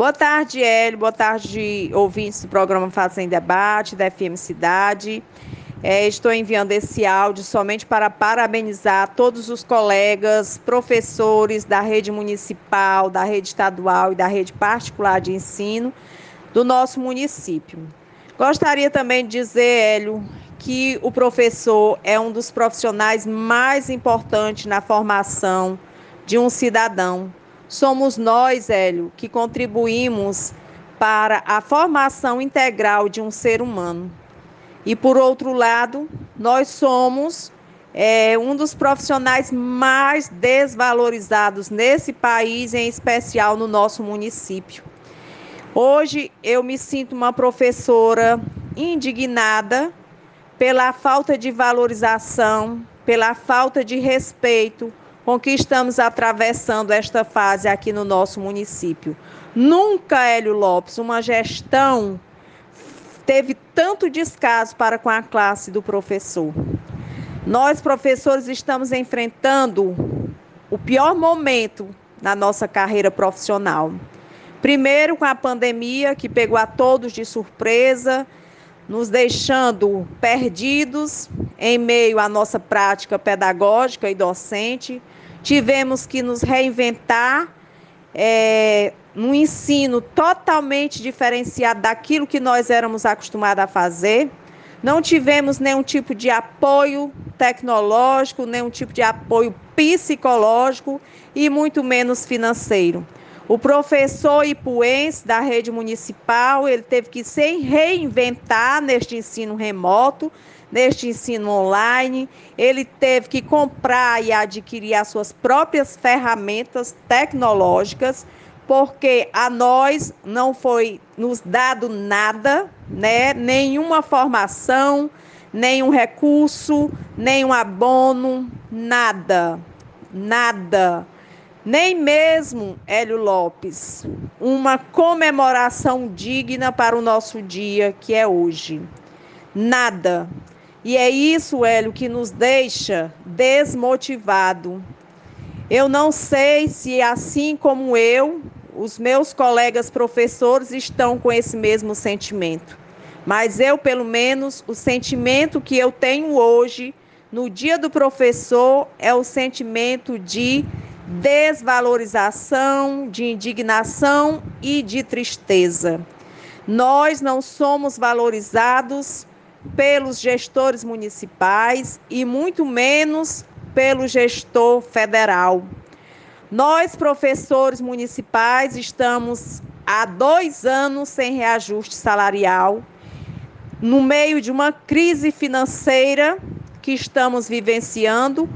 Boa tarde, Hélio. Boa tarde, ouvintes do programa Fazem Debate, da FM Cidade. É, estou enviando esse áudio somente para parabenizar todos os colegas, professores da rede municipal, da rede estadual e da rede particular de ensino do nosso município. Gostaria também de dizer, Hélio, que o professor é um dos profissionais mais importantes na formação de um cidadão. Somos nós, Hélio, que contribuímos para a formação integral de um ser humano. E por outro lado, nós somos é, um dos profissionais mais desvalorizados nesse país, em especial no nosso município. Hoje eu me sinto uma professora indignada pela falta de valorização, pela falta de respeito com que estamos atravessando esta fase aqui no nosso município. Nunca, Hélio Lopes, uma gestão teve tanto descaso para com a classe do professor. Nós, professores, estamos enfrentando o pior momento na nossa carreira profissional. Primeiro, com a pandemia, que pegou a todos de surpresa, nos deixando perdidos em meio à nossa prática pedagógica e docente. Tivemos que nos reinventar é, um ensino totalmente diferenciado daquilo que nós éramos acostumados a fazer. Não tivemos nenhum tipo de apoio tecnológico, nenhum tipo de apoio psicológico e muito menos financeiro. O professor ipuense da rede municipal, ele teve que se reinventar neste ensino remoto, neste ensino online. Ele teve que comprar e adquirir as suas próprias ferramentas tecnológicas porque a nós não foi nos dado nada, né? Nenhuma formação, nenhum recurso, nenhum abono, nada. Nada. Nem mesmo, Hélio Lopes, uma comemoração digna para o nosso dia, que é hoje. Nada. E é isso, Hélio, que nos deixa desmotivado. Eu não sei se, assim como eu, os meus colegas professores estão com esse mesmo sentimento. Mas eu, pelo menos, o sentimento que eu tenho hoje, no dia do professor, é o sentimento de desvalorização, de indignação e de tristeza. Nós não somos valorizados pelos gestores municipais e muito menos pelo gestor federal. Nós, professores municipais, estamos há dois anos sem reajuste salarial, no meio de uma crise financeira que estamos vivenciando,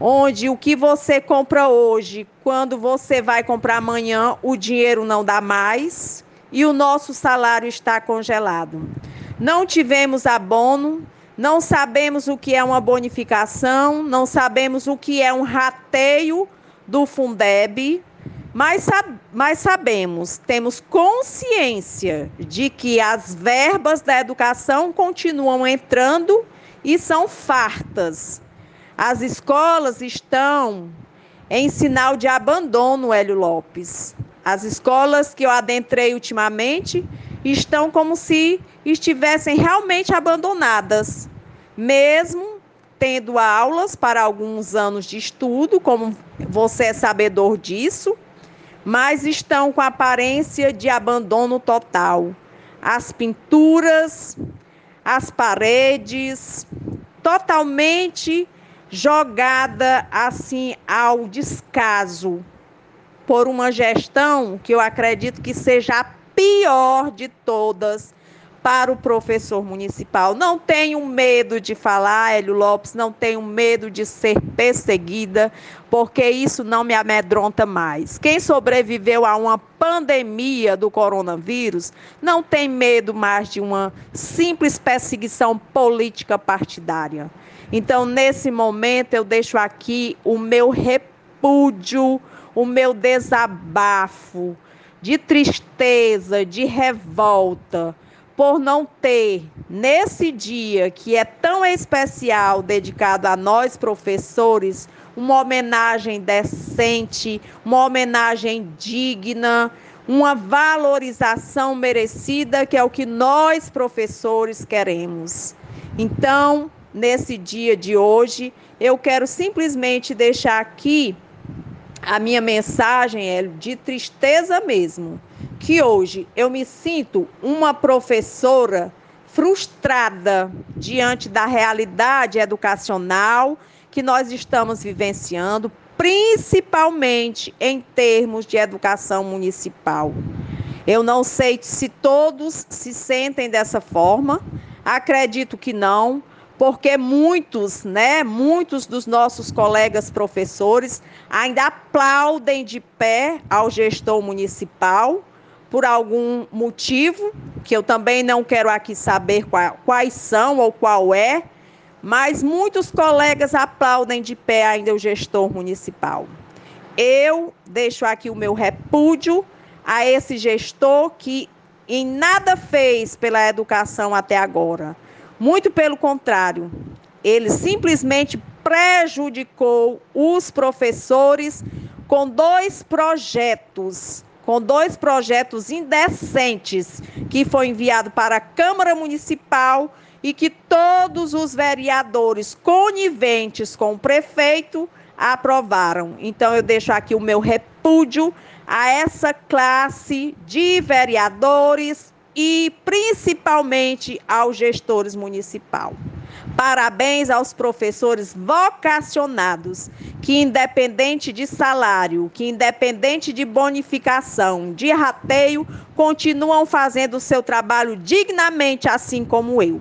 onde o que você compra hoje, quando você vai comprar amanhã, o dinheiro não dá mais e o nosso salário está congelado. Não tivemos abono, não sabemos o que é uma bonificação, não sabemos o que é um rateio do Fundeb, mas, mas sabemos, temos consciência de que as verbas da educação continuam entrando e são fartas. As escolas estão em sinal de abandono, Hélio Lopes. As escolas que eu adentrei ultimamente estão como se estivessem realmente abandonadas, mesmo tendo aulas para alguns anos de estudo, como você é sabedor disso, mas estão com aparência de abandono total. As pinturas, as paredes, totalmente jogada assim ao descaso por uma gestão que eu acredito que seja pior de todas para o professor municipal. Não tenho medo de falar, Hélio Lopes, não tenho medo de ser perseguida, porque isso não me amedronta mais. Quem sobreviveu a uma pandemia do coronavírus não tem medo mais de uma simples perseguição política partidária. Então, nesse momento, eu deixo aqui o meu repúdio, o meu desabafo de tristeza, de revolta por não ter, nesse dia que é tão especial, dedicado a nós professores, uma homenagem decente, uma homenagem digna, uma valorização merecida, que é o que nós professores queremos. Então, nesse dia de hoje, eu quero simplesmente deixar aqui a minha mensagem é de tristeza mesmo, que hoje eu me sinto uma professora frustrada diante da realidade educacional que nós estamos vivenciando, principalmente em termos de educação municipal. Eu não sei se todos se sentem dessa forma, acredito que não, porque muitos, né, muitos dos nossos colegas professores ainda aplaudem de pé ao gestor municipal por algum motivo, que eu também não quero aqui saber quais são ou qual é, mas muitos colegas aplaudem de pé ainda o gestor municipal. Eu deixo aqui o meu repúdio a esse gestor que em nada fez pela educação até agora. Muito pelo contrário, ele simplesmente prejudicou os professores com dois projetos, com dois projetos indecentes que foi enviado para a Câmara Municipal e que todos os vereadores coniventes com o prefeito aprovaram. Então eu deixo aqui o meu repúdio a essa classe de vereadores e principalmente aos gestores municipal. Parabéns aos professores vocacionados, que independente de salário, que independente de bonificação, de rateio, continuam fazendo o seu trabalho dignamente, assim como eu.